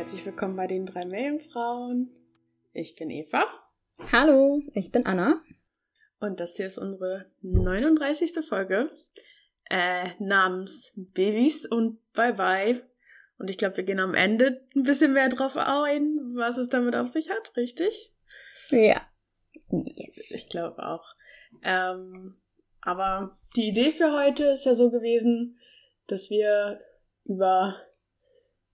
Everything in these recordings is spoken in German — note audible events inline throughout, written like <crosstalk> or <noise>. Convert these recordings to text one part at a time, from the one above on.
herzlich willkommen bei den drei Meerjungfrauen. Ich bin Eva Hallo, ich bin Anna. und das hier ist unsere 39. Folge äh, namens Babys und Bye Bye. Und ich glaube, wir gehen am Ende ein bisschen mehr drauf ein, was es damit auf sich hat, richtig? Ja. Yes. Ich glaube auch. Ähm, aber die Idee für heute ist ja so gewesen, dass wir über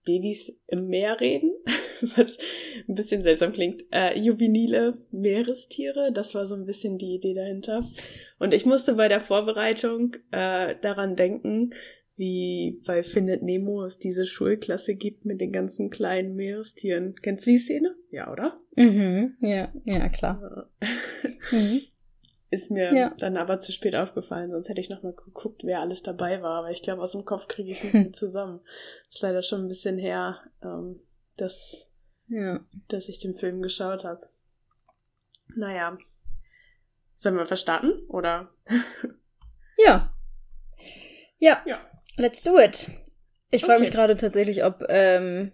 Babys im Meer reden, <laughs> was ein bisschen seltsam klingt. Äh, juvenile Meerestiere, das war so ein bisschen die Idee dahinter. Und ich musste bei der Vorbereitung äh, daran denken, wie bei Findet Nemo es diese Schulklasse gibt mit den ganzen kleinen Meerestieren. Kennst du die Szene? Ja, oder? Mhm. Ja, ja, klar. Mhm. Ist mir Ja. dann aber zu spät aufgefallen, sonst hätte ich nochmal geguckt, wer alles dabei war, aber ich glaube, aus dem Kopf kriege ich es nicht mehr zusammen. Ist leider schon ein bisschen her, ähm, dass, Ja. dass ich den Film geschaut habe. Naja. Sollen wir was starten? Oder? <laughs> Ja. Ja. Ja. Let's do it. Ich frage mich Okay. gerade tatsächlich, ob ähm,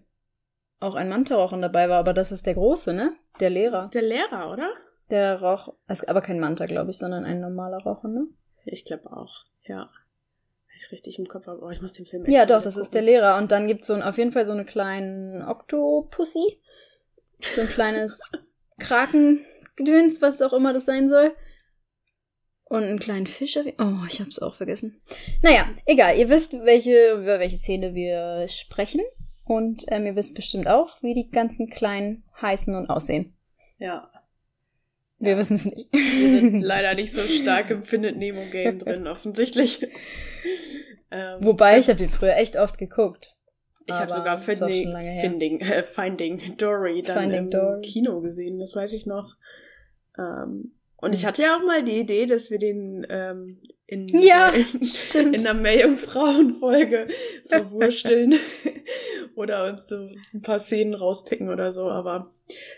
auch ein Mantarochen dabei war, aber das ist der große, ne? Der Das Lehrer. ist der Lehrer, oder? Der ist aber kein Manta, glaube ich, sondern ein normaler Rochen, ne? Ich glaube auch, ja. Ich richtig im Kopf aber ich muss den Film Ja, doch, das ist gucken. der Lehrer. Und dann gibt's so ein, auf jeden Fall so eine kleinen Octopussy. So ein kleines <laughs> Krakengedöns, was auch immer das sein soll. Und einen kleinen Fisch. Oh, ich hab's auch vergessen. Naja, egal. Ihr wisst, welche, über welche Szene wir sprechen. Und ähm, ihr wisst bestimmt auch, wie die ganzen kleinen heißen und aussehen. Ja. Wir wissen es nicht. Wir sind leider nicht so stark im Findet Nemo Game drin, <laughs> offensichtlich. Ähm, Wobei, ich habe den früher echt oft geguckt. Ich habe sogar Finding. Finding, äh, Finding Dory dann Finding im Dory. Kino gesehen, das weiß ich noch. Ähm, und ich Hm. hatte ja auch mal die Idee, dass wir den ähm, in, Ja, in, <laughs> stimmt. in einer Meerjungfrauen-Folge <laughs> verwursteln <laughs> oder uns so ein paar Szenen rauspicken oder so, aber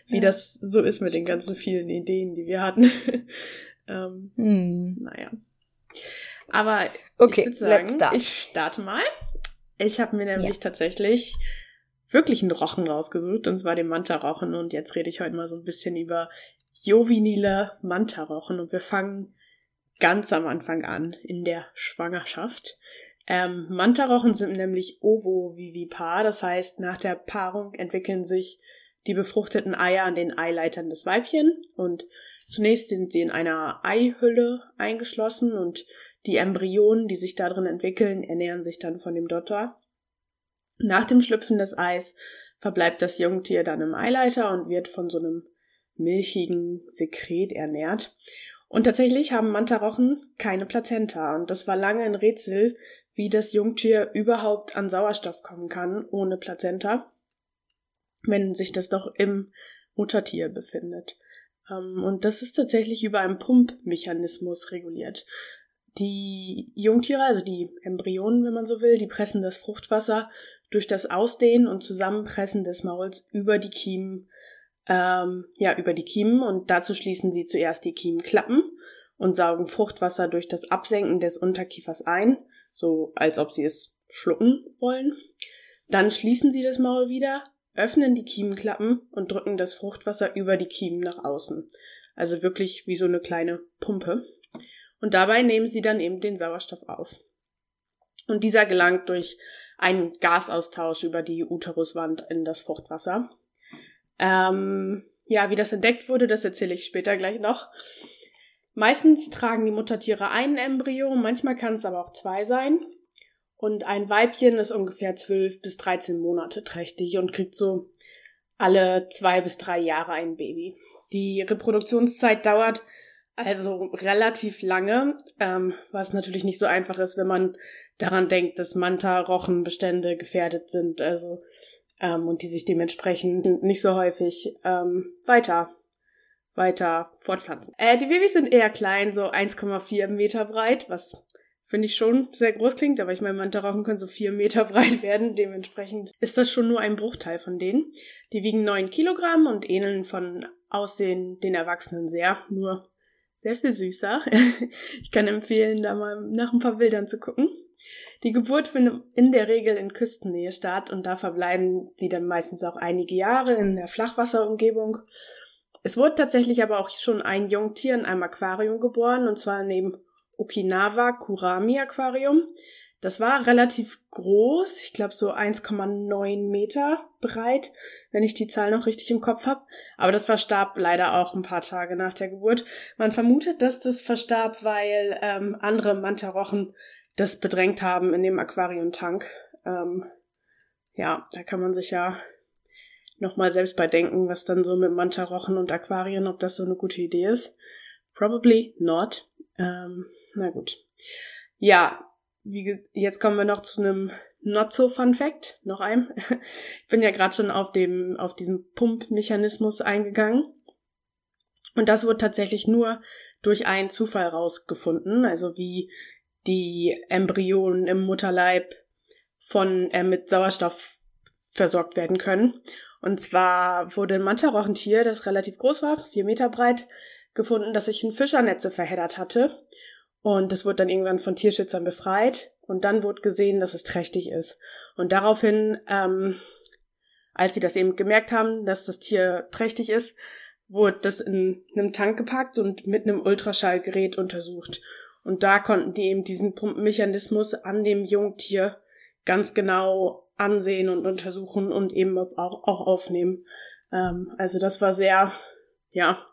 wie Ja, das so ist mit den ganzen vielen Ideen, die wir hatten. ähm, Hm. naja. Aber Okay, ich sagen, start. ich starte mal. Ich habe mir nämlich Ja. tatsächlich wirklich einen Rochen rausgesucht, und zwar den Manta-Rochen. Und jetzt rede ich heute mal so ein bisschen über jovinile Manta-Rochen. Und wir fangen ganz am Anfang an, in der Schwangerschaft. Ähm, Manta-Rochen sind nämlich ovovivipar, das heißt, nach der Paarung entwickeln sich die befruchteten Eier an den Eileitern des Weibchen und zunächst sind sie in einer Eihülle eingeschlossen und die Embryonen, die sich darin entwickeln, ernähren sich dann von dem Dotter. Nach dem Schlüpfen des Eis verbleibt das Jungtier dann im Eileiter und wird von so einem milchigen Sekret ernährt. Und tatsächlich haben Mantarochen keine Plazenta und das war lange ein Rätsel, wie das Jungtier überhaupt an Sauerstoff kommen kann ohne Plazenta, wenn sich das doch im Muttertier befindet. Ähm, Und das ist tatsächlich über einen Pumpmechanismus reguliert. Die Jungtiere, also die Embryonen, wenn man so will, die pressen das Fruchtwasser durch das Ausdehnen und Zusammenpressen des Mauls über die Kiemen, ähm, ja, über die Kiemen und dazu schließen sie zuerst die Kiemenklappen und saugen Fruchtwasser durch das Absenken des Unterkiefers ein, so als ob sie es schlucken wollen. Dann schließen sie das Maul wieder, öffnen die Kiemenklappen und drücken das Fruchtwasser über die Kiemen nach außen. Also wirklich wie so eine kleine Pumpe. Und dabei nehmen sie dann eben den Sauerstoff auf. Und dieser gelangt durch einen Gasaustausch über die Uteruswand in das Fruchtwasser. Ähm, ja, wie das entdeckt wurde, das erzähle ich später gleich noch. Meistens tragen die Muttertiere ein Embryo, manchmal kann es aber auch zwei sein. Und ein Weibchen ist ungefähr 12 bis 13 Monate trächtig und kriegt so alle zwei bis drei Jahre ein Baby. Die Reproduktionszeit dauert also relativ lange, ähm, was natürlich nicht so einfach ist, wenn man daran denkt, dass Manta-Rochenbestände gefährdet sind, also ähm, und die sich dementsprechend nicht so häufig ähm, weiter weiter fortpflanzen. Äh, die Babys sind eher klein, so 1,4 Meter breit, was finde ich schon sehr groß klingt, aber ich meine, Mantarochen können so vier Meter <laughs> breit werden. Dementsprechend ist das schon nur ein Bruchteil von denen. Die wiegen neun Kilogramm und ähneln von Aussehen den Erwachsenen sehr, nur sehr viel süßer. <laughs> ich kann empfehlen, da mal nach ein paar Bildern zu gucken. Die Geburt findet in der Regel in Küstennähe statt und da verbleiben sie dann meistens auch einige Jahre in der Flachwasserumgebung. Es wurde tatsächlich aber auch schon ein Jungtier in einem Aquarium geboren und zwar neben Okinawa Kurami Aquarium. Das war relativ groß, ich glaube so 1,9 Meter breit, wenn ich die Zahl noch richtig im Kopf habe. Aber das verstarb leider auch ein paar Tage nach der Geburt. Man vermutet, dass das verstarb, weil ähm, andere Mantarochen das bedrängt haben in dem Aquariumtank. Ähm, ja, da kann man sich ja nochmal selbst bei denken, was dann so mit Mantarochen und Aquarien, ob das so eine gute Idee ist. Probably not. Ähm, na gut. Ja, wie, jetzt kommen wir noch zu einem not so fun fact, noch einem. <laughs> Ich bin ja gerade schon auf dem, auf diesen Pumpmechanismus eingegangen. Und das wurde tatsächlich nur durch einen Zufall rausgefunden, also wie die Embryonen im Mutterleib von äh, mit Sauerstoff versorgt werden können. Und zwar wurde ein Mantarochentier, das relativ groß war, vier Meter breit, gefunden, das sich in Fischernetze verheddert hatte. Und das wurde dann irgendwann von Tierschützern befreit. Und dann wurde gesehen, dass es trächtig ist. Und daraufhin, ähm, als sie das eben gemerkt haben, dass das Tier trächtig ist, wurde das in einem Tank gepackt und mit einem Ultraschallgerät untersucht. Und da konnten die eben diesen Pumpenmechanismus an dem Jungtier ganz genau ansehen und untersuchen und eben auch, auch aufnehmen. Ähm, also das war sehr, ja,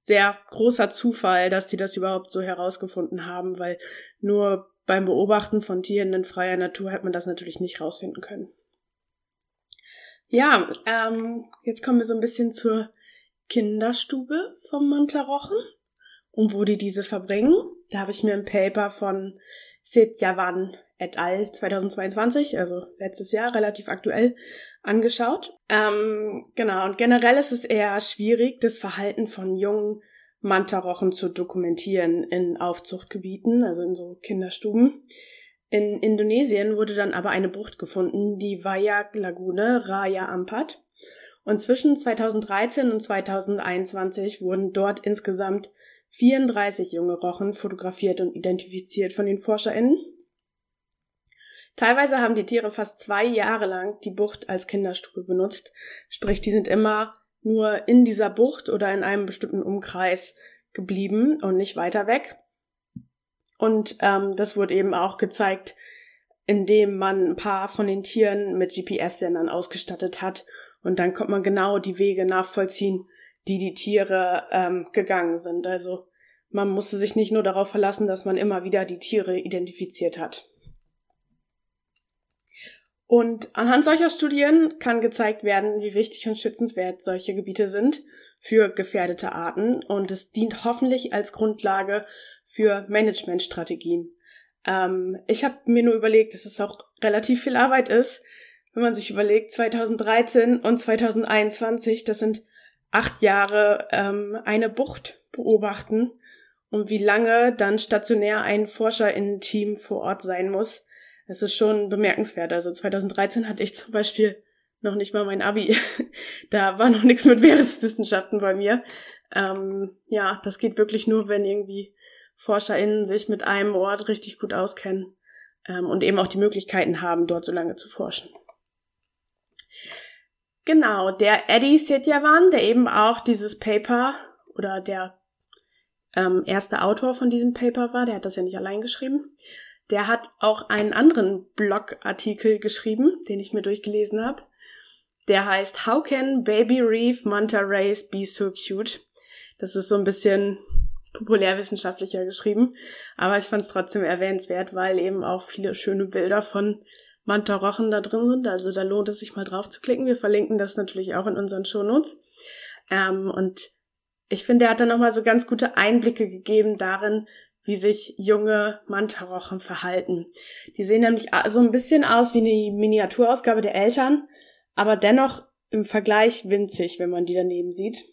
sehr großer Zufall, dass die das überhaupt so herausgefunden haben, weil nur beim Beobachten von Tieren in freier Natur hätte man das natürlich nicht rausfinden können. Ja, ähm, jetzt kommen wir so ein bisschen zur Kinderstube vom Mantarochen und wo die diese verbringen. Da habe ich mir ein Paper von Sid Javan et al. 2022, also letztes Jahr, relativ aktuell, angeschaut. Ähm, genau, und generell ist es eher schwierig, das Verhalten von jungen Mantarochen zu dokumentieren in Aufzuchtgebieten, also in so Kinderstuben. In Indonesien wurde dann aber eine Bucht gefunden, die Wayak Lagune Raya Ampat. Und zwischen 2013 und 2021 wurden dort insgesamt 34 junge Rochen fotografiert und identifiziert von den ForscherInnen. Teilweise haben die Tiere fast zwei Jahre lang die Bucht als Kinderstube benutzt, sprich, die sind immer nur in dieser Bucht oder in einem bestimmten Umkreis geblieben und nicht weiter weg. Und ähm, das wurde eben auch gezeigt, indem man ein paar von den Tieren mit GPS-Sendern ausgestattet hat. Und dann konnte man genau die Wege nachvollziehen, die die Tiere ähm, gegangen sind. Also man musste sich nicht nur darauf verlassen, dass man immer wieder die Tiere identifiziert hat. Und anhand solcher Studien kann gezeigt werden, wie wichtig und schützenswert solche Gebiete sind für gefährdete Arten und es dient hoffentlich als Grundlage für Managementstrategien. Ähm, ich habe mir nur überlegt, dass es auch relativ viel Arbeit ist, wenn man sich überlegt, 2013 und 2021, das sind acht Jahre ähm, eine Bucht beobachten und wie lange dann stationär ein Forscher-Team vor Ort sein muss es ist schon bemerkenswert. Also 2013 hatte ich zum Beispiel noch nicht mal mein Abi. <laughs> da war noch nichts mit Meereswissenschaften bei mir. Ähm, ja, das geht wirklich nur, wenn irgendwie ForscherInnen sich mit einem Ort richtig gut auskennen ähm, und eben auch die Möglichkeiten haben, dort so lange zu forschen. Genau, der Eddie Setyavan, der eben auch dieses Paper oder der ähm, erste Autor von diesem Paper war, der hat das ja nicht allein geschrieben, der hat auch einen anderen Blogartikel geschrieben, den ich mir durchgelesen habe. Der heißt How Can Baby Reef Manta Rays Be So Cute? Das ist so ein bisschen populärwissenschaftlicher geschrieben, aber ich fand es trotzdem erwähnenswert, weil eben auch viele schöne Bilder von Manta-Rochen da drin sind. Also da lohnt es sich mal drauf zu klicken. Wir verlinken das natürlich auch in unseren Shownotes. Ähm, und ich finde, er hat dann nochmal so ganz gute Einblicke gegeben darin, wie sich junge Mantarochen verhalten. Die sehen nämlich so ein bisschen aus wie eine Miniaturausgabe der Eltern, aber dennoch im Vergleich winzig, wenn man die daneben sieht.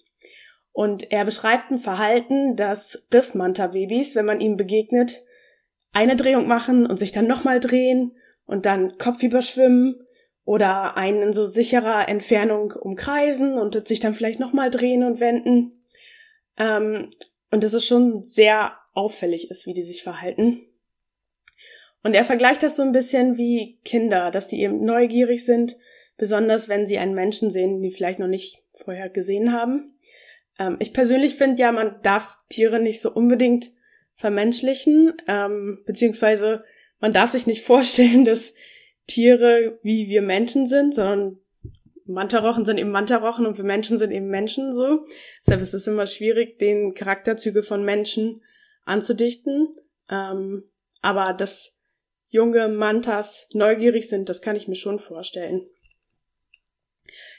Und er beschreibt ein Verhalten, dass Riffmanta-Babys, wenn man ihm begegnet, eine Drehung machen und sich dann nochmal drehen und dann kopfüber schwimmen oder einen in so sicherer Entfernung umkreisen und sich dann vielleicht nochmal drehen und wenden. Ähm, und das ist schon sehr auffällig ist, wie die sich verhalten. Und er vergleicht das so ein bisschen wie Kinder, dass die eben neugierig sind, besonders wenn sie einen Menschen sehen, die vielleicht noch nicht vorher gesehen haben. Ähm, ich persönlich finde ja, man darf Tiere nicht so unbedingt vermenschlichen, ähm, beziehungsweise man darf sich nicht <laughs> vorstellen, dass Tiere wie wir Menschen sind, sondern Mantarochen sind eben Mantarochen und wir Menschen sind eben Menschen so. Deshalb ist es immer schwierig, den Charakterzüge von Menschen anzudichten. Ähm, aber dass junge Mantas neugierig sind, das kann ich mir schon vorstellen.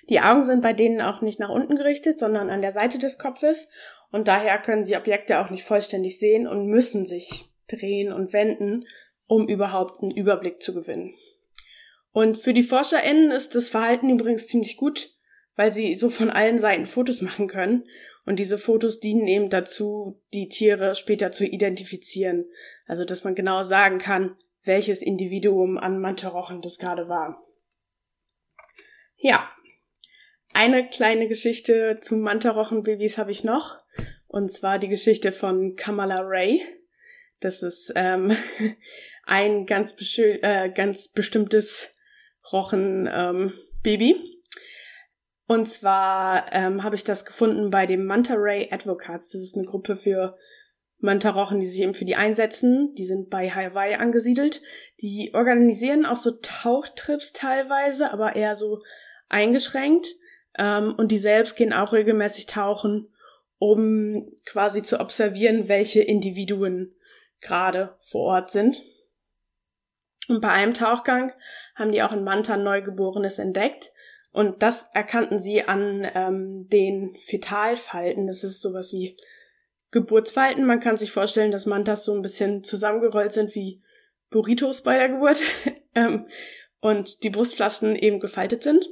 Die Augen sind bei denen auch nicht nach unten gerichtet, sondern an der Seite des Kopfes und daher können sie Objekte auch nicht vollständig sehen und müssen sich drehen und wenden, um überhaupt einen Überblick zu gewinnen. Und für die ForscherInnen ist das Verhalten übrigens ziemlich gut, weil sie so von allen Seiten Fotos machen können und diese Fotos dienen eben dazu, die Tiere später zu identifizieren. Also, dass man genau sagen kann, welches Individuum an Mantarochen das gerade war. Ja. Eine kleine Geschichte zu Mantarochenbabys habe ich noch. Und zwar die Geschichte von Kamala Ray. Das ist ähm, <laughs> ein ganz, äh, ganz bestimmtes Rochenbaby. Ähm, und zwar ähm, habe ich das gefunden bei dem Manta Ray Advocates. Das ist eine Gruppe für Manta-Rochen, die sich eben für die einsetzen. Die sind bei Hawaii angesiedelt. Die organisieren auch so Tauchtrips teilweise, aber eher so eingeschränkt. Ähm, und die selbst gehen auch regelmäßig tauchen, um quasi zu observieren, welche Individuen gerade vor Ort sind. Und bei einem Tauchgang haben die auch ein Manta Neugeborenes entdeckt. Und das erkannten sie an ähm, den Fetalfalten. Das ist sowas wie Geburtsfalten. Man kann sich vorstellen, dass Mantas so ein bisschen zusammengerollt sind wie Burritos bei der Geburt. <laughs> ähm, und die Brustflassen eben gefaltet sind.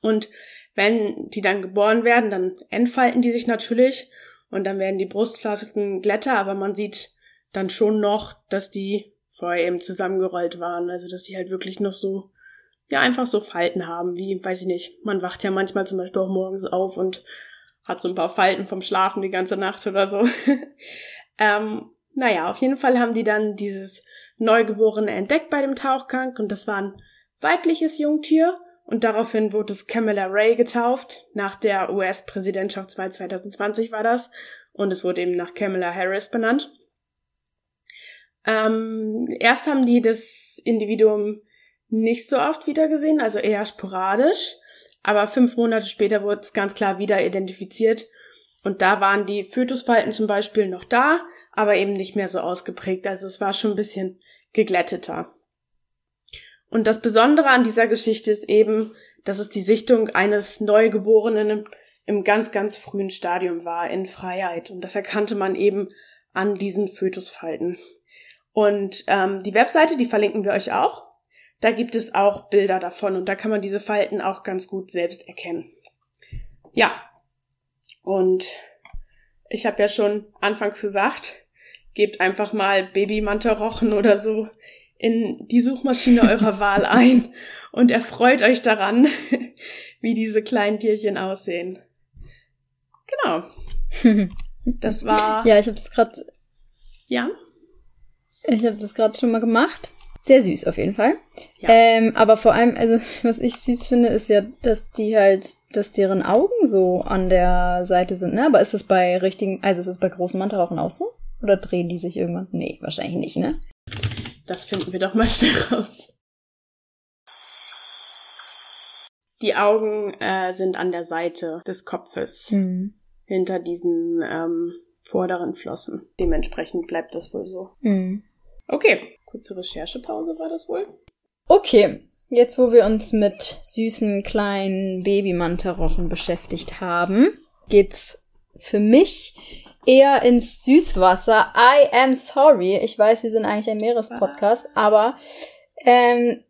Und wenn die dann geboren werden, dann entfalten die sich natürlich und dann werden die Brustflaschen glätter, aber man sieht dann schon noch, dass die vorher eben zusammengerollt waren. Also dass die halt wirklich noch so ja einfach so Falten haben, wie, weiß ich nicht, man wacht ja manchmal zum Beispiel auch morgens auf und hat so ein paar Falten vom Schlafen die ganze Nacht oder so. <laughs> ähm, naja, auf jeden Fall haben die dann dieses Neugeborene entdeckt bei dem Tauchgang und das war ein weibliches Jungtier und daraufhin wurde es Camilla Ray getauft. Nach der US-Präsidentschaftswahl 2020 war das und es wurde eben nach Camilla Harris benannt. Ähm, erst haben die das Individuum nicht so oft wiedergesehen, also eher sporadisch. Aber fünf Monate später wurde es ganz klar wieder identifiziert. Und da waren die Fötusfalten zum Beispiel noch da, aber eben nicht mehr so ausgeprägt. Also es war schon ein bisschen geglätteter. Und das Besondere an dieser Geschichte ist eben, dass es die Sichtung eines Neugeborenen im ganz, ganz frühen Stadium war, in Freiheit. Und das erkannte man eben an diesen Fötusfalten. Und ähm, die Webseite, die verlinken wir euch auch. Da gibt es auch Bilder davon und da kann man diese Falten auch ganz gut selbst erkennen. Ja, und ich habe ja schon anfangs gesagt, gebt einfach mal Babymantarochen oder so in die Suchmaschine <laughs> eurer Wahl ein und erfreut euch daran, <laughs> wie diese kleinen Tierchen aussehen. Genau. <laughs> Das war. Ja, ich habe das gerade. Ja. Ich habe das gerade schon mal gemacht. Sehr süß auf jeden Fall. Ja. Ähm, aber vor allem, also <laughs> was ich süß finde, ist ja, dass die halt, dass deren Augen so an der Seite sind, ne? Aber ist das bei richtigen, also ist das bei großen Mantarauchen auch so? Oder drehen die sich irgendwann? Nee, wahrscheinlich nicht, ne? Das finden wir doch mal <laughs> schnell raus. Die Augen äh, sind an der Seite des Kopfes, Mhm. hinter diesen ähm, vorderen Flossen. Dementsprechend bleibt das wohl so. Mhm. Okay, kurze Recherchepause war das wohl. Okay, jetzt wo wir uns mit süßen kleinen Babymantarochen beschäftigt haben, geht's für mich eher ins Süßwasser. I am sorry. Ich weiß, wir sind eigentlich ein Meerespodcast, aber ähm,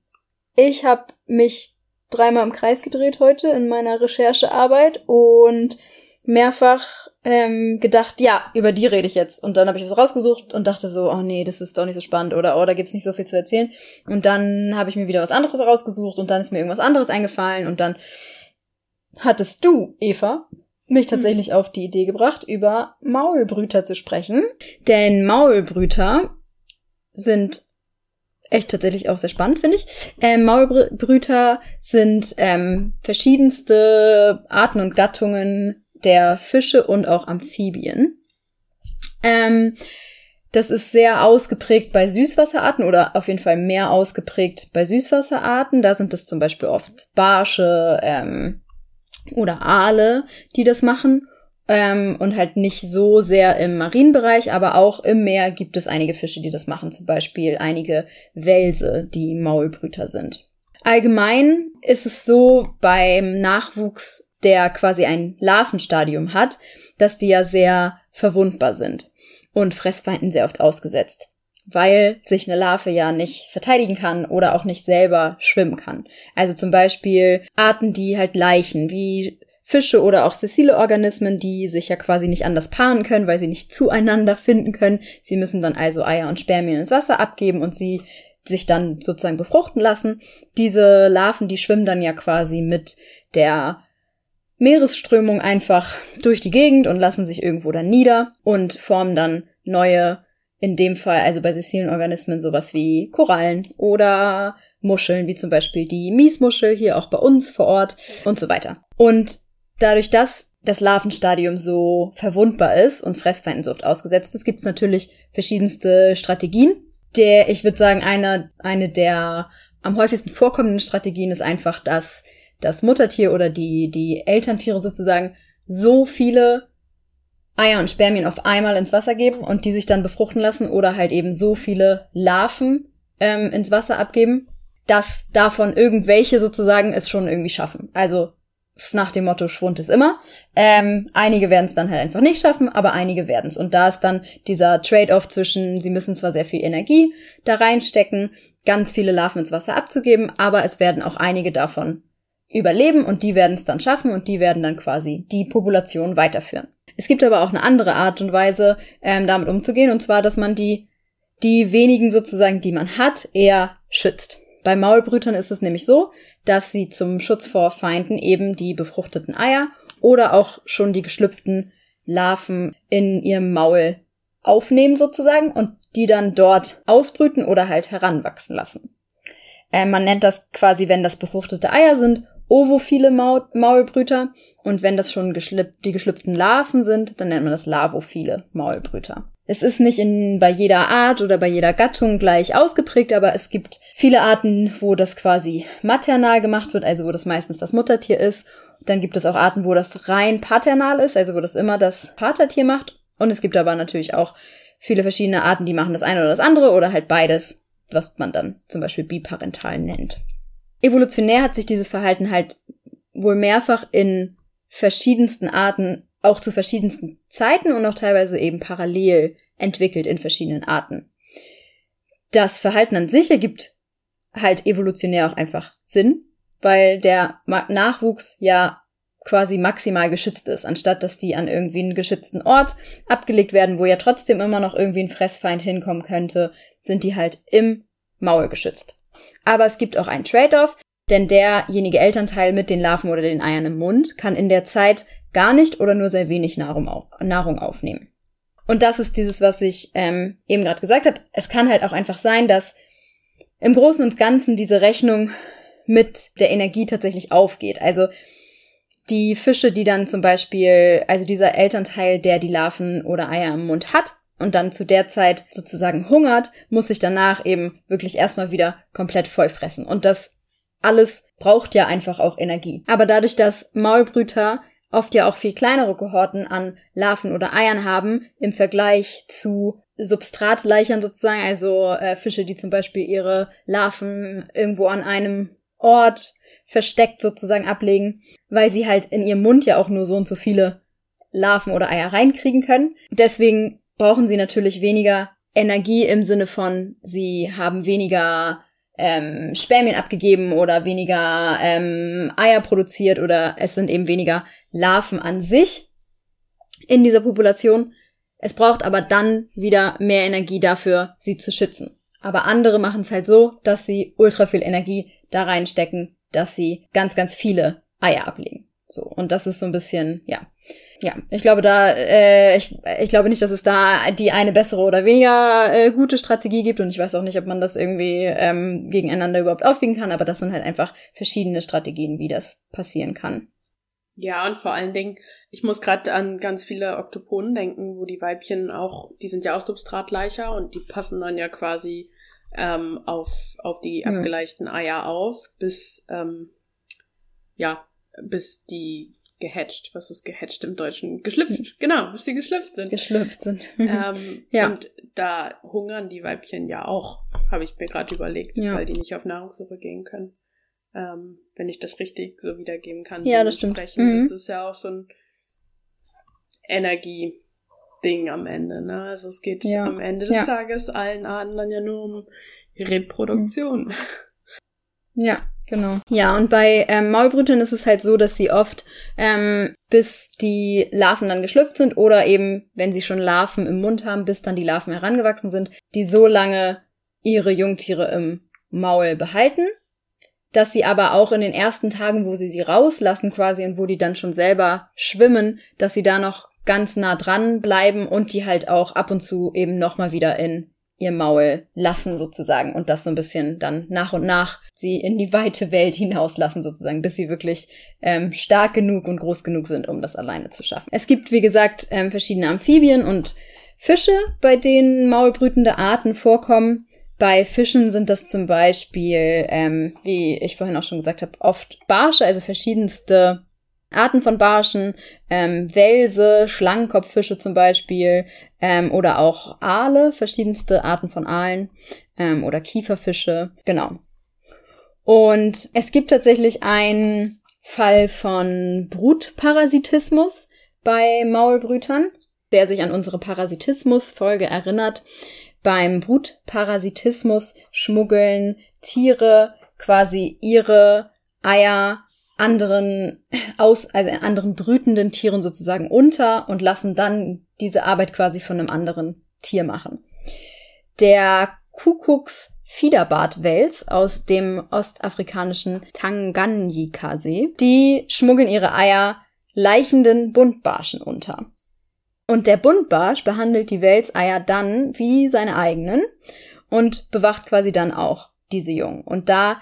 ich habe mich dreimal im Kreis gedreht heute in meiner Recherchearbeit und mehrfach ähm, gedacht, ja, über die rede ich jetzt. Und dann habe ich was rausgesucht und dachte so, oh nee, das ist doch nicht so spannend oder oh, da gibt's nicht so viel zu erzählen. Und dann habe ich mir wieder was anderes rausgesucht und dann ist mir irgendwas anderes eingefallen und dann hattest du, Eva, mich tatsächlich auf die Idee gebracht, über Maulbrüter zu sprechen. Denn Maulbrüter sind echt tatsächlich auch sehr spannend, finde ich. Ähm, Maulbrüter sind ähm, verschiedenste Arten und Gattungen der Fische und auch Amphibien. Ähm, das ist sehr ausgeprägt bei Süßwasserarten oder auf jeden Fall mehr ausgeprägt bei Süßwasserarten. Da sind es zum Beispiel oft Barsche ähm, oder Aale, die das machen. Ähm, und halt nicht so sehr im Marienbereich, aber auch im Meer gibt es einige Fische, die das machen. Zum Beispiel einige Welse, die Maulbrüter sind. Allgemein ist es so beim Nachwuchs, der quasi ein Larvenstadium hat, dass die ja sehr verwundbar sind und Fressfeinden sehr oft ausgesetzt, weil sich eine Larve ja nicht verteidigen kann oder auch nicht selber schwimmen kann. Also zum Beispiel Arten, die halt Leichen, wie Fische oder auch sessile Organismen, die sich ja quasi nicht anders paaren können, weil sie nicht zueinander finden können. Sie müssen dann also Eier und Spermien ins Wasser abgeben und sie sich dann sozusagen befruchten lassen. Diese Larven, die schwimmen dann ja quasi mit der Meeresströmung einfach durch die Gegend und lassen sich irgendwo dann nieder und formen dann neue, in dem Fall also bei sessilen Organismen sowas wie Korallen oder Muscheln, wie zum Beispiel die Miesmuschel hier auch bei uns vor Ort und so weiter. Und dadurch, dass das Larvenstadium so verwundbar ist und Fressfeinden so oft ausgesetzt ist, gibt es natürlich verschiedenste Strategien. Der, ich würde sagen, eine, eine der am häufigsten vorkommenden Strategien ist einfach, dass das Muttertier oder die, die Elterntiere sozusagen so viele Eier und Spermien auf einmal ins Wasser geben und die sich dann befruchten lassen oder halt eben so viele Larven ähm, ins Wasser abgeben, dass davon irgendwelche sozusagen es schon irgendwie schaffen. Also nach dem Motto Schwund ist immer. Ähm, einige werden es dann halt einfach nicht schaffen, aber einige werden es. Und da ist dann dieser Trade-off zwischen, sie müssen zwar sehr viel Energie da reinstecken, ganz viele Larven ins Wasser abzugeben, aber es werden auch einige davon überleben und die werden es dann schaffen und die werden dann quasi die Population weiterführen. Es gibt aber auch eine andere Art und Weise, ähm, damit umzugehen, und zwar, dass man die, die wenigen sozusagen, die man hat, eher schützt. Bei Maulbrütern ist es nämlich so, dass sie zum Schutz vor Feinden eben die befruchteten Eier oder auch schon die geschlüpften Larven in ihrem Maul aufnehmen sozusagen und die dann dort ausbrüten oder halt heranwachsen lassen. Äh, man nennt das quasi, wenn das befruchtete Eier sind, ovophile Maul Maulbrüter und wenn das schon geschlüpft, die geschlüpften Larven sind, dann nennt man das lavophile Maulbrüter. Es ist nicht in, bei jeder Art oder bei jeder Gattung gleich ausgeprägt, aber es gibt viele Arten, wo das quasi maternal gemacht wird, also wo das meistens das Muttertier ist. Dann gibt es auch Arten, wo das rein paternal ist, also wo das immer das Vatertier macht. Und es gibt aber natürlich auch viele verschiedene Arten, die machen das eine oder das andere oder halt beides, was man dann zum Beispiel biparental nennt. Evolutionär hat sich dieses Verhalten halt wohl mehrfach in verschiedensten Arten auch zu verschiedensten Zeiten und auch teilweise eben parallel entwickelt in verschiedenen Arten. Das Verhalten an sich ergibt halt evolutionär auch einfach Sinn, weil der Nachwuchs ja quasi maximal geschützt ist, anstatt dass die an irgendwie einen geschützten Ort abgelegt werden, wo ja trotzdem immer noch irgendwie ein Fressfeind hinkommen könnte, sind die halt im Maul geschützt. Aber es gibt auch einen Trade-off, denn derjenige Elternteil mit den Larven oder den Eiern im Mund kann in der Zeit gar nicht oder nur sehr wenig Nahrung, auf, Nahrung aufnehmen. Und das ist dieses, was ich ähm, eben gerade gesagt habe. Es kann halt auch einfach sein, dass im Großen und Ganzen diese Rechnung mit der Energie tatsächlich aufgeht. Also die Fische, die dann zum Beispiel, also dieser Elternteil, der die Larven oder Eier im Mund hat und dann zu der Zeit sozusagen hungert, muss sich danach eben wirklich erstmal wieder komplett voll fressen. Und das alles braucht ja einfach auch Energie. Aber dadurch, dass Maulbrüter oft ja auch viel kleinere Kohorten an Larven oder Eiern haben im Vergleich zu Substratleichern sozusagen, also äh, Fische, die zum Beispiel ihre Larven irgendwo an einem Ort versteckt sozusagen ablegen, weil sie halt in ihrem Mund ja auch nur so und so viele Larven oder Eier reinkriegen können. Deswegen brauchen sie natürlich weniger Energie im Sinne von, sie haben weniger ähm, Spermien abgegeben oder weniger ähm, Eier produziert oder es sind eben weniger Larven an sich in dieser Population. Es braucht aber dann wieder mehr Energie dafür, sie zu schützen. Aber andere machen es halt so, dass sie ultra viel Energie da reinstecken, dass sie ganz, ganz viele Eier ablegen. So. Und das ist so ein bisschen, ja, ja, ich glaube da, äh, ich, ich glaube nicht, dass es da die eine bessere oder weniger äh, gute Strategie gibt und ich weiß auch nicht, ob man das irgendwie ähm, gegeneinander überhaupt aufwiegen kann, aber das sind halt einfach verschiedene Strategien, wie das passieren kann. Ja, und vor allen Dingen, ich muss gerade an ganz viele Oktoponen denken, wo die Weibchen auch, die sind ja auch Substratleicher und die passen dann ja quasi ähm, auf, auf die mhm. abgeleichten Eier auf, bis, ähm, ja, bis die gehatcht. Was ist gehatcht im Deutschen? Geschlüpft, genau, bis die geschlüpft sind. Geschlüpft sind. ähm, <laughs> ja. Und da hungern die Weibchen ja auch, habe ich mir gerade überlegt, ja. weil die nicht auf Nahrungssuche gehen können. Ähm, wenn ich das richtig so wiedergeben kann. Ja, das stimmt. Mhm. Das ist ja auch so ein Energie-Ding am Ende. Ne? Also es geht ja. am Ende des ja. Tages allen Adlern ja nur um Reproduktion. Mhm. Ja, Genau. Ja, und bei ähm, Maulbrütern ist es halt so, dass sie oft ähm, bis die Larven dann geschlüpft sind oder eben, wenn sie schon Larven im Mund haben, bis dann die Larven herangewachsen sind, die so lange ihre Jungtiere im Maul behalten, dass sie aber auch in den ersten Tagen, wo sie sie rauslassen quasi und wo die dann schon selber schwimmen, dass sie da noch ganz nah dran bleiben und die halt auch ab und zu eben nochmal wieder in ihr Maul lassen sozusagen und das so ein bisschen dann nach und nach sie in die weite Welt hinauslassen sozusagen, bis sie wirklich ähm, stark genug und groß genug sind, um das alleine zu schaffen. Es gibt, wie gesagt, ähm, verschiedene Amphibien und Fische, bei denen maulbrütende Arten vorkommen. Bei Fischen sind das zum Beispiel, ähm, wie ich vorhin auch schon gesagt habe, oft Barsche, also verschiedenste Arten von Barschen, ähm, Welse, Schlangenkopffische zum Beispiel ähm, oder auch Aale, verschiedenste Arten von Aalen ähm, oder Kieferfische, genau. Und es gibt tatsächlich einen Fall von Brutparasitismus bei Maulbrütern. Wer sich an unsere Parasitismus-Folge erinnert, beim Brutparasitismus schmuggeln Tiere quasi ihre Eier anderen aus, also anderen brütenden Tieren sozusagen unter und lassen dann diese Arbeit quasi von einem anderen Tier machen. Der Kuckucks Fiederbartwels aus dem ostafrikanischen Tanganyika-See, die schmuggeln ihre Eier leichenden Buntbarschen unter. Und der Buntbarsch behandelt die Welseier dann wie seine eigenen und bewacht quasi dann auch diese Jungen. Und da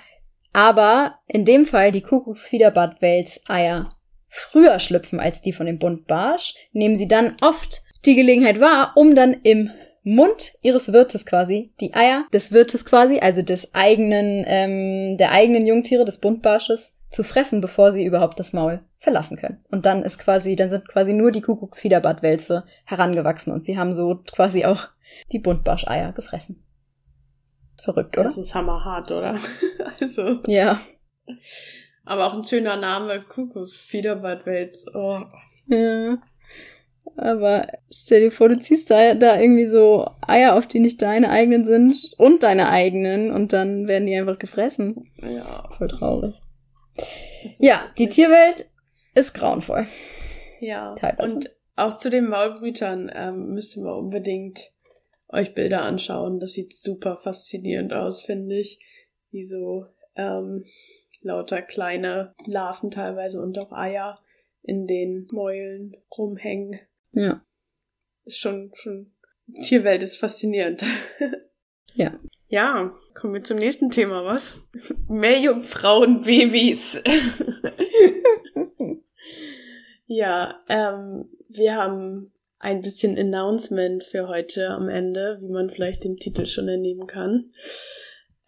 aber in dem Fall die Kuckucksfiederbartwels Eier früher schlüpfen als die von dem Buntbarsch, nehmen sie dann oft die Gelegenheit wahr, um dann im Mund ihres Wirtes quasi, die Eier des Wirtes quasi, also des eigenen, ähm, der eigenen Jungtiere des Buntbarsches, zu fressen, bevor sie überhaupt das Maul verlassen können. Und dann ist quasi, dann sind quasi nur die Kuckucksfiederbartwälze herangewachsen und sie haben so quasi auch die Buntbarscheier gefressen. Verrückt, oder? Das ist hammerhart, oder? <laughs> also. Ja. Aber auch ein schöner Name, Kuckucks, Fiederbartwels. Oh. Ja. Aber stell dir vor, du ziehst da, da irgendwie so Eier auf, die nicht deine eigenen sind und deine eigenen und dann werden die einfach gefressen. Ja. Voll traurig. Ja, die Tierwelt ist grauenvoll. Ja. Teilweise. Und auch zu den Maulbrütern ähm, müssen wir unbedingt euch Bilder anschauen. Das sieht super faszinierend aus, finde ich. Wie so ähm, lauter kleine Larven teilweise und auch Eier in den Mäulen rumhängen. Ja. Ist schon, schon, die Tierwelt ist faszinierend. <laughs> ja. Ja, kommen wir zum nächsten Thema, was? Meerjungfrauenbabys. <laughs> <laughs> ja, ähm, wir haben ein bisschen Announcement für heute am Ende, wie man vielleicht den Titel schon entnehmen kann.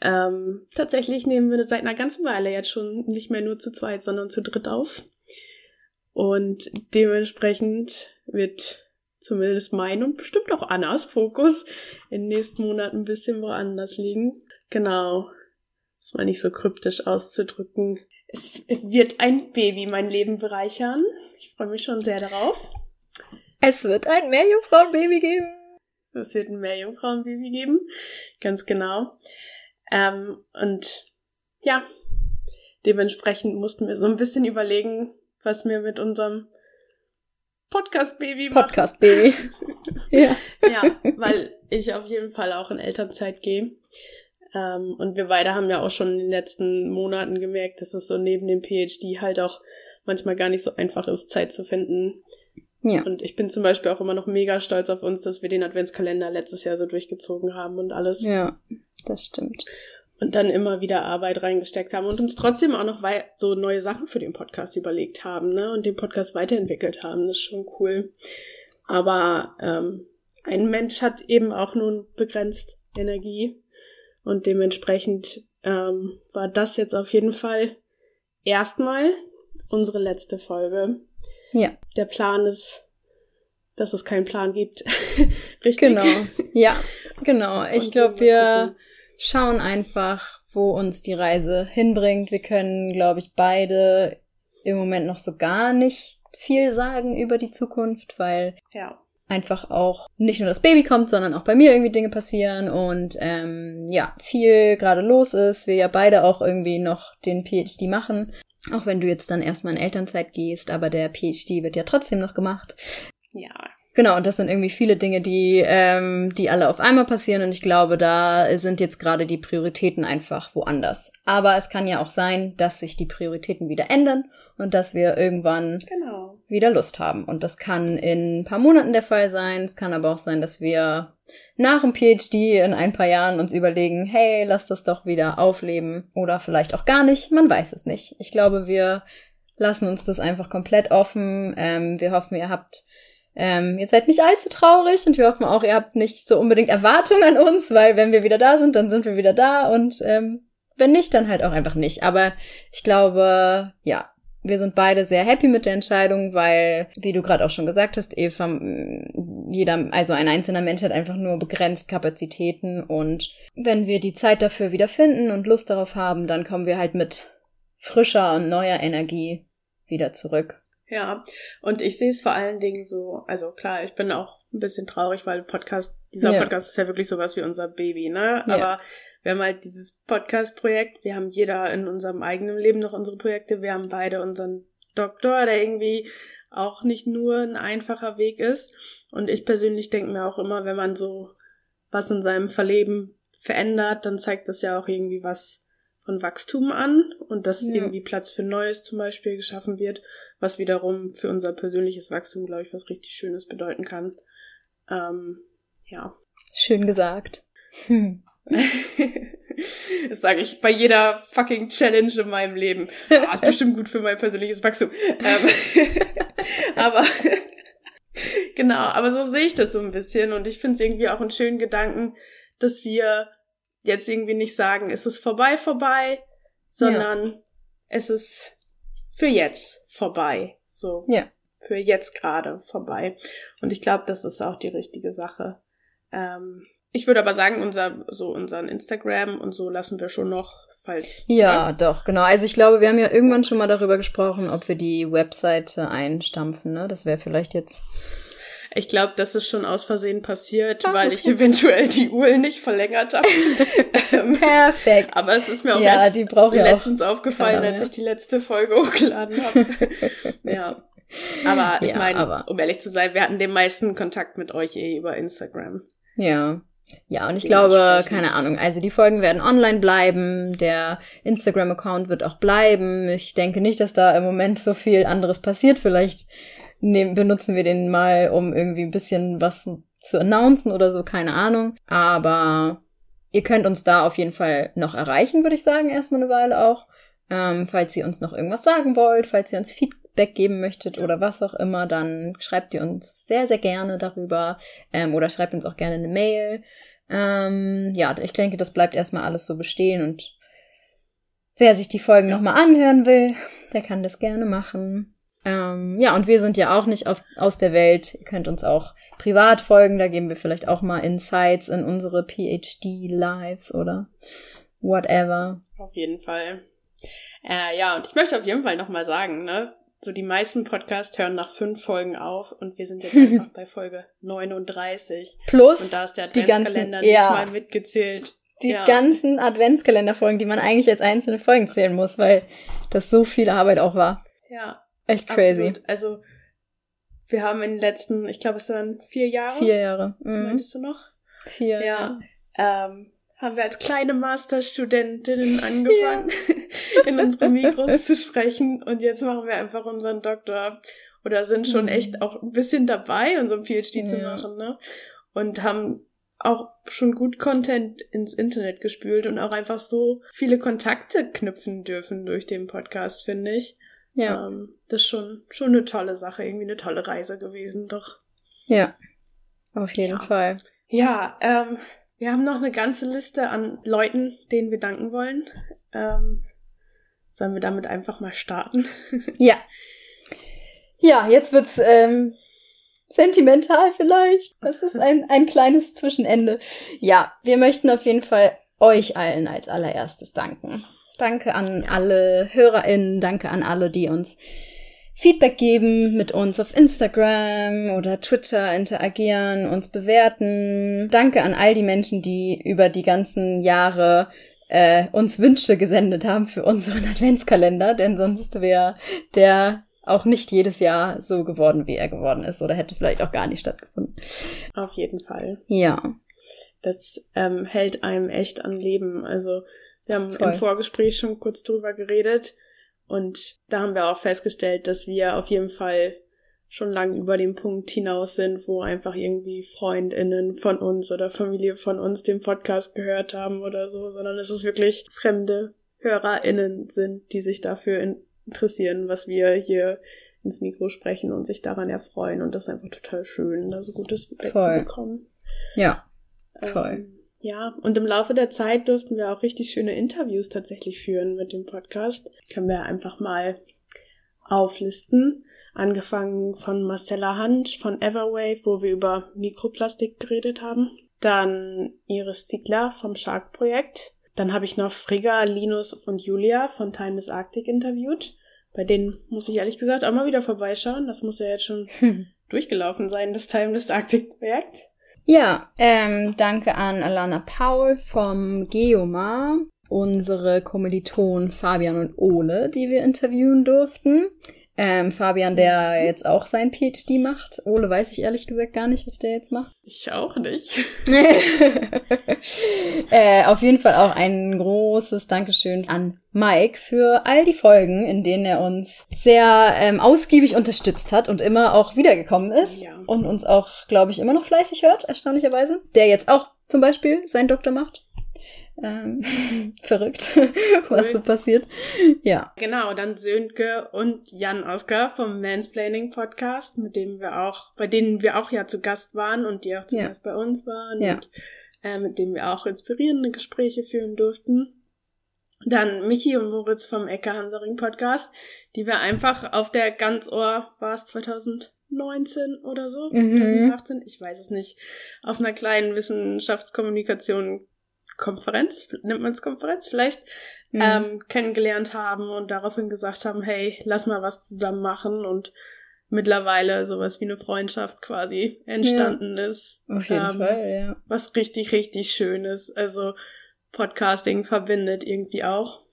Ähm, tatsächlich nehmen wir seit einer ganzen Weile jetzt schon nicht mehr nur zu zweit, sondern zu dritt auf. Und dementsprechend wird zumindest mein und bestimmt auch Annas Fokus in den nächsten Monaten ein bisschen woanders liegen. Genau. Das mal nicht so kryptisch auszudrücken. Es wird ein Baby mein Leben bereichern. Ich freue mich schon sehr darauf. Es wird ein Meerjungfrauenbaby geben. Es wird ein Meerjungfrauenbaby geben. Ganz genau. Ähm, und ja, dementsprechend mussten wir so ein bisschen überlegen, was wir mit unserem Podcast-Baby machen. Podcast-Baby. <laughs> ja. ja, weil ich auf jeden Fall auch in Elternzeit gehe. Ähm, und wir beide haben ja auch schon in den letzten Monaten gemerkt, dass es so neben dem PhD halt auch manchmal gar nicht so einfach ist, Zeit zu finden. Ja. Und ich bin zum Beispiel auch immer noch mega stolz auf uns, dass wir den Adventskalender letztes Jahr so durchgezogen haben und alles. Ja, das stimmt. Und dann immer wieder Arbeit reingesteckt haben und uns trotzdem auch noch so neue Sachen für den Podcast überlegt haben, ne? Und den Podcast weiterentwickelt haben. Das ist schon cool. Aber ähm, ein Mensch hat eben auch nur begrenzt Energie und dementsprechend ähm, war das jetzt auf jeden Fall erstmal unsere letzte Folge. Ja. Der Plan ist, dass es keinen Plan gibt. <laughs> Richtig? Genau. Ja, genau. <laughs> Ich glaube, wir schauen einfach, wo uns die Reise hinbringt. Wir können, glaube ich, beide im Moment noch so gar nicht viel sagen über die Zukunft, weil ja einfach auch nicht nur das Baby kommt, sondern auch bei mir irgendwie Dinge passieren und ähm, ja, viel gerade los ist. Wir ja beide auch irgendwie noch den PhD machen. Auch wenn du jetzt dann erstmal in Elternzeit gehst, aber der PhD wird ja trotzdem noch gemacht. Ja. Genau, und das sind irgendwie viele Dinge, die, ähm, die alle auf einmal passieren und ich glaube, da sind jetzt gerade die Prioritäten einfach woanders. Aber es kann ja auch sein, dass sich die Prioritäten wieder ändern und dass wir irgendwann genau. wieder Lust haben. Und das kann in ein paar Monaten der Fall sein. Es kann aber auch sein, dass wir nach dem PhD in ein paar Jahren uns überlegen, hey, lass das doch wieder aufleben. Oder vielleicht auch gar nicht. Man weiß es nicht. Ich glaube, wir lassen uns das einfach komplett offen. Ähm, wir hoffen, ihr habt ähm, ihr seid nicht allzu traurig und wir hoffen auch, ihr habt nicht so unbedingt Erwartungen an uns, weil wenn wir wieder da sind, dann sind wir wieder da und ähm, wenn nicht, dann halt auch einfach nicht. Aber ich glaube, ja, wir sind beide sehr happy mit der Entscheidung, weil, wie du gerade auch schon gesagt hast, Eva, jeder, also ein einzelner Mensch hat einfach nur begrenzt Kapazitäten und wenn wir die Zeit dafür wieder finden und Lust darauf haben, dann kommen wir halt mit frischer und neuer Energie wieder zurück. Ja, und ich sehe es vor allen Dingen so, also klar, ich bin auch ein bisschen traurig, weil Podcast, dieser ja. Podcast ist ja wirklich sowas wie unser Baby, ne? Ja. Aber wir haben halt dieses Podcast-Projekt, wir haben jeder in unserem eigenen Leben noch unsere Projekte, wir haben beide unseren Doktor, der irgendwie auch nicht nur ein einfacher Weg ist. Und ich persönlich denke mir auch immer, wenn man so was in seinem Verleben verändert, dann zeigt das ja auch irgendwie was von Wachstum an und dass ja. irgendwie Platz für Neues zum Beispiel geschaffen wird, was wiederum für unser persönliches Wachstum, glaube ich, was richtig Schönes bedeuten kann. Ähm, ja. Schön gesagt. Hm. <laughs> das sage ich bei jeder fucking Challenge in meinem Leben. Ah, ist bestimmt gut für mein persönliches Wachstum. Ähm, <laughs> aber <laughs> genau, aber so sehe ich das so ein bisschen und ich finde es irgendwie auch einen schönen Gedanken, dass wir jetzt irgendwie nicht sagen, es ist vorbei, vorbei, sondern ja. es ist für jetzt vorbei. So. Ja. Für jetzt gerade vorbei. Und ich glaube, das ist auch die richtige Sache. Ähm, ich würde aber sagen, unser, so unseren Instagram und so lassen wir schon noch, falls. Ja, ja, doch, genau. Also ich glaube, wir haben ja irgendwann schon mal darüber gesprochen, ob wir die Webseite einstampfen, ne? Das wäre vielleicht jetzt. Ich glaube, das ist schon aus Versehen passiert, oh, weil ich eventuell die Uhr nicht verlängert habe. <laughs> Perfekt. Aber es ist mir auch ja, erst letztens auch aufgefallen, als ich die letzte Folge <laughs> hochgeladen habe. ja. Aber ich ja, meine, um ehrlich zu sein, wir hatten den meisten Kontakt mit euch eh über Instagram. Ja. Ja, und ich glaube, keine Ahnung, also die Folgen werden online bleiben, der Instagram-Account wird auch bleiben. Ich denke nicht, dass da im Moment so viel anderes passiert. Vielleicht nehmen, benutzen wir den mal, um irgendwie ein bisschen was zu announcen oder so, keine Ahnung. Aber ihr könnt uns da auf jeden Fall noch erreichen, würde ich sagen, erstmal eine Weile auch. Ähm, falls ihr uns noch irgendwas sagen wollt, falls ihr uns Feedback geben möchtet oder was auch immer, dann schreibt ihr uns sehr, sehr gerne darüber ähm, oder schreibt uns auch gerne eine Mail. Ähm, ja, ich denke, das bleibt erstmal alles so bestehen und wer sich die Folgen ja. nochmal anhören will, der kann das gerne machen. Ähm, ja, und wir sind ja auch nicht auf, aus der Welt. Ihr könnt uns auch privat folgen, da geben wir vielleicht auch mal Insights in unsere PhD-Lives oder whatever. Auf jeden Fall. Äh, ja, und ich möchte auf jeden Fall nochmal sagen, ne, so die meisten Podcasts hören nach fünf Folgen auf und wir sind jetzt einfach <laughs> bei Folge 39. Plus und da ist der Adventskalender ganzen, ja, nicht mal mitgezählt. Die ja. ganzen Adventskalenderfolgen, die man eigentlich als einzelne Folgen zählen muss, weil das so viel Arbeit auch war. Ja. Echt crazy. Absolut. Also wir haben in den letzten, ich glaube, es waren vier Jahre. Vier Jahre. Was mhm. meintest du noch? Vier. Ja. Ähm, haben wir als kleine Masterstudentinnen angefangen, ja. in unsere Mikros <laughs> zu sprechen und jetzt machen wir einfach unseren Doktor oder sind schon mhm. echt auch ein bisschen dabei, unseren PhD ja. zu machen, ne? Und haben auch schon gut Content ins Internet gespült und auch einfach so viele Kontakte knüpfen dürfen durch den Podcast, finde ich. Ja. Ähm, das ist schon, schon eine tolle Sache, irgendwie eine tolle Reise gewesen, doch. Ja. Auf jeden ja. Fall. Ja, ähm, wir haben noch eine ganze Liste an Leuten, denen wir danken wollen. Ähm, sollen wir damit einfach mal starten? <laughs> ja. Ja, jetzt wird's ähm, sentimental vielleicht. Das ist ein, ein kleines Zwischenende. Ja, wir möchten auf jeden Fall euch allen als allererstes danken. Danke an alle HörerInnen, danke an alle, die uns Feedback geben, mit uns auf Instagram oder Twitter interagieren, uns bewerten. Danke an all die Menschen, die über die ganzen Jahre äh, uns Wünsche gesendet haben für unseren <laughs> Adventskalender, denn sonst wäre der auch nicht jedes Jahr so geworden, wie er geworden ist oder hätte vielleicht auch gar nicht stattgefunden. Auf jeden Fall. Ja. Das ähm, hält einem echt an Leben. Also wir haben Voll. im Vorgespräch schon kurz drüber geredet und da haben wir auch festgestellt, dass wir auf jeden Fall schon lang über den Punkt hinaus sind, wo einfach irgendwie Freundinnen von uns oder Familie von uns den Podcast gehört haben oder so, sondern es ist wirklich fremde HörerInnen sind, die sich dafür interessieren, was wir hier ins Mikro sprechen und sich daran erfreuen. Und das ist einfach total schön, da so gutes Feedback zu bekommen. Ja, voll. Ähm, ja, und im Laufe der Zeit durften wir auch richtig schöne Interviews tatsächlich führen mit dem Podcast. Können wir einfach mal auflisten. Angefangen von Marcella Hansch von Everwave, wo wir über Mikroplastik geredet haben. Dann Iris Ziegler vom Shark Projekt. Dann habe ich noch Frigga, Linus und Julia von Timeless Arctic interviewt. Bei denen muss ich ehrlich gesagt auch mal wieder vorbeischauen. Das muss ja jetzt schon hm. durchgelaufen sein, das Timeless Arctic Projekt. Ja, ähm, danke an Alana Paul vom Geomar, unsere Kommilitonen Fabian und Ole, die wir interviewen durften. Ähm, Fabian, der jetzt auch sein PhD macht. Ole weiß ich ehrlich gesagt gar nicht, was der jetzt macht. Ich auch nicht. <laughs> äh, auf jeden Fall auch ein großes Dankeschön an Mike für all die Folgen, in denen er uns sehr ähm, ausgiebig unterstützt hat und immer auch wiedergekommen ist ja. und uns auch, glaube ich, immer noch fleißig hört, erstaunlicherweise. Der jetzt auch zum Beispiel seinen Doktor macht. Ähm, <laughs> verrückt, cool. <laughs> was so passiert. Ja. Genau, dann Sönke und Jan Oskar vom Mansplaining Podcast, mit dem wir auch, bei denen wir auch ja zu Gast waren und die auch zu ja. Gast bei uns waren ja. und äh, mit denen wir auch inspirierende Gespräche führen durften. Dann Michi und Moritz vom Ecke Hansaring Podcast, die wir einfach auf der Ganzohr, war es 2019 oder so, mhm. 2018, ich weiß es nicht, auf einer kleinen Wissenschaftskommunikation Konferenz, nennt man es Konferenz vielleicht, mhm. ähm, kennengelernt haben und daraufhin gesagt haben, hey, lass mal was zusammen machen und mittlerweile sowas wie eine Freundschaft quasi entstanden ja. ist. Auf jeden ähm, Fall, ja. Was richtig, richtig schön ist. Also Podcasting verbindet irgendwie auch.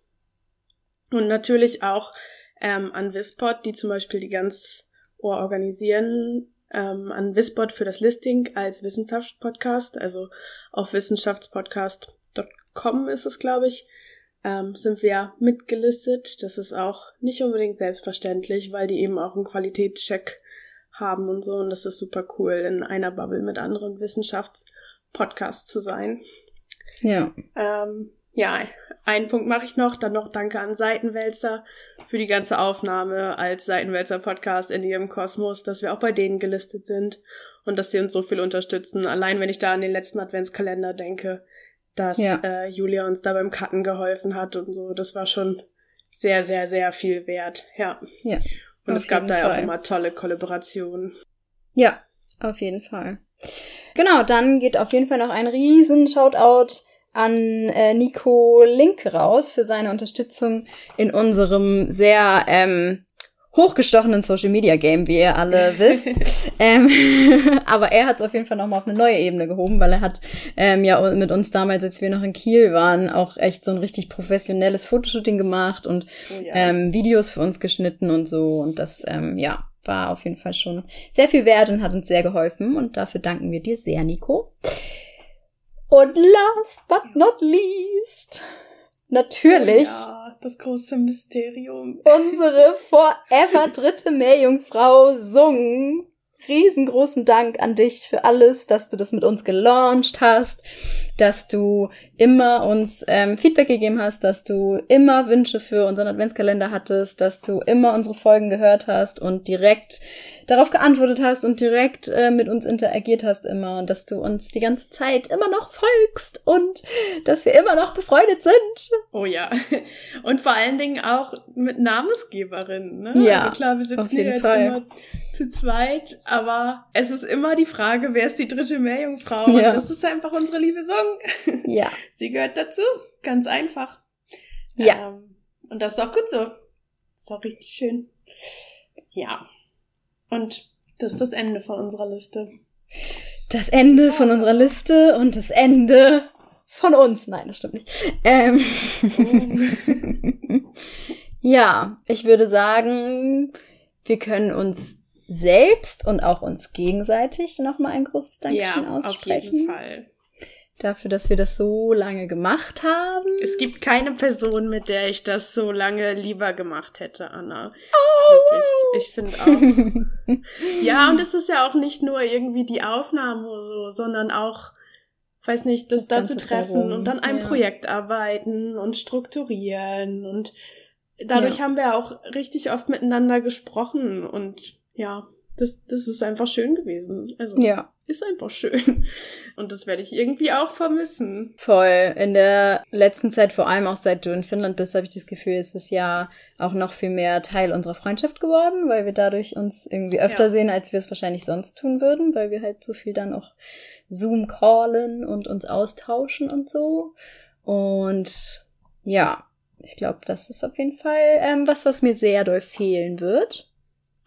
Und natürlich auch ähm, an Wispod, die zum Beispiel die ganz Ohr organisieren, ähm, an Wispod für das Listing als Wissenschaftspodcast, also auf wissenschaftspodcast.com ist es, glaube ich, ähm, sind wir mitgelistet. Das ist auch nicht unbedingt selbstverständlich, weil die eben auch einen Qualitätscheck haben und so. Und das ist super cool, in einer Bubble mit anderen Wissenschaftspodcasts zu sein. Ja. Ähm, ja, einen Punkt mache ich noch, dann noch Danke an Seitenwälzer für die ganze Aufnahme als Seitenwälzer Podcast in ihrem Kosmos, dass wir auch bei denen gelistet sind und dass sie uns so viel unterstützen. Allein wenn ich da an den letzten Adventskalender denke, dass Ja. äh, Julia uns da beim Cutten geholfen hat und so, das war schon sehr, sehr, sehr viel wert. Ja. Ja, Und es gab da ja auch immer tolle Kollaborationen. Ja, auf jeden Fall. Genau, dann geht auf jeden Fall noch ein riesen Shoutout an äh, Nico Link raus für seine Unterstützung in unserem sehr ähm, hochgestochenen Social Media Game, wie ihr alle <laughs> wisst. ähm, <laughs> aber er hat es auf jeden Fall nochmal auf eine neue Ebene gehoben, weil er hat ähm, ja mit uns damals, als wir noch in Kiel waren, auch echt so ein richtig professionelles Fotoshooting gemacht und Oh ja. ähm, Videos für uns geschnitten und so. Und das, ähm, ja, war auf jeden Fall schon sehr viel wert und hat uns sehr geholfen. Und dafür danken wir dir sehr, Nico. Und last but not least, natürlich Oh Ja, das große Mysterium. unsere forever dritte Meerjungfrau Sung. Riesengroßen Dank an dich für alles, dass du das mit uns gelauncht hast, dass du immer uns ähm, Feedback gegeben hast, dass du immer Wünsche für unseren Adventskalender hattest, dass du immer unsere Folgen gehört hast und direkt darauf geantwortet hast und direkt äh, mit uns interagiert hast immer und dass du uns die ganze Zeit immer noch folgst und dass wir immer noch befreundet sind. Oh ja. Und vor allen Dingen auch mit Namensgeberinnen. Ne? Ja, also klar, wir sitzen hier jetzt Fall. immer zu zweit, aber es ist immer die Frage, wer ist die dritte Meerjungfrau? Ja. Und das ist einfach unsere liebe Song. Ja. <laughs> Sie gehört dazu. Ganz einfach. Ja. Ähm, und das ist auch gut so. Das ist auch richtig schön. Ja. Und das ist das Ende von unserer Liste. Das Ende von unserer. Liste und das Ende von uns. Nein, das stimmt nicht. Ähm. <laughs> ja, ich würde sagen, wir können uns selbst und auch uns gegenseitig nochmal ein großes Dankeschön ja, auf aussprechen. jeden Fall. Dafür, dass wir das so lange gemacht haben. Es gibt keine Person, mit der ich das so lange lieber gemacht hätte, Anna. Oh, Wirklich. Ich finde auch. <laughs> Ja, und es ist ja auch nicht nur irgendwie die Aufnahme oder so, sondern auch, weiß nicht, das, Das da zu treffen und an einem ja. Projekt arbeiten und strukturieren und dadurch Ja. haben wir auch richtig oft miteinander gesprochen und ja, das, das ist einfach schön gewesen. Also, ja, ist einfach schön. <laughs> Und das werde ich irgendwie auch vermissen. voll. In der letzten Zeit, vor allem auch seit du in Finnland bist, habe ich das Gefühl, ist es ja auch noch viel mehr Teil unserer Freundschaft geworden, weil wir dadurch uns irgendwie öfter Ja. sehen, als wir es wahrscheinlich sonst tun würden, weil wir halt so viel dann auch Zoom callen und uns austauschen und so. Und ja, ich glaube, das ist auf jeden Fall ähm, was, was mir sehr doll fehlen wird.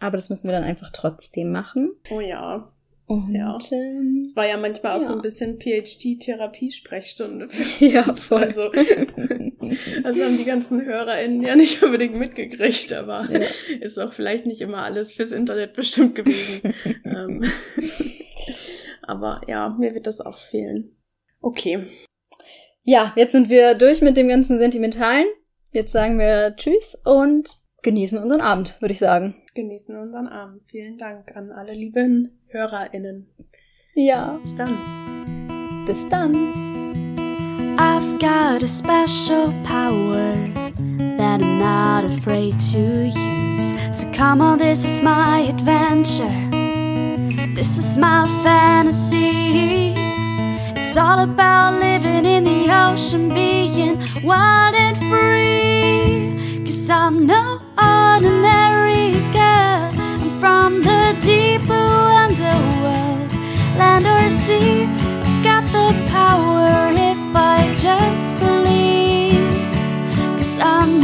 Aber das müssen wir dann einfach trotzdem machen. Oh ja. Und Ja. ähm, Es war ja manchmal auch so ein bisschen PhD-Therapiesprechstunde. ja, <laughs> voll. Also, das haben die ganzen HörerInnen ja nicht unbedingt mitgekriegt, aber Ja. ist auch vielleicht nicht immer alles fürs Internet bestimmt gewesen. <laughs> ähm, aber ja, mir wird das auch fehlen. Okay. Ja, jetzt sind wir durch mit dem ganzen Sentimentalen. Jetzt sagen wir Tschüss und genießen unseren Abend, würde ich sagen. Genießen unseren Abend. Vielen Dank an alle lieben HörerInnen. Ja, Bis dann. bis dann. I've got a special power that I'm not afraid to use. So come on, this is my adventure. This is my fantasy. It's all about living in the ocean, being wild and free. Cause I'm no ordinary from the deep blue underworld, land or sea. I've got the power if I just believe. Cause I'm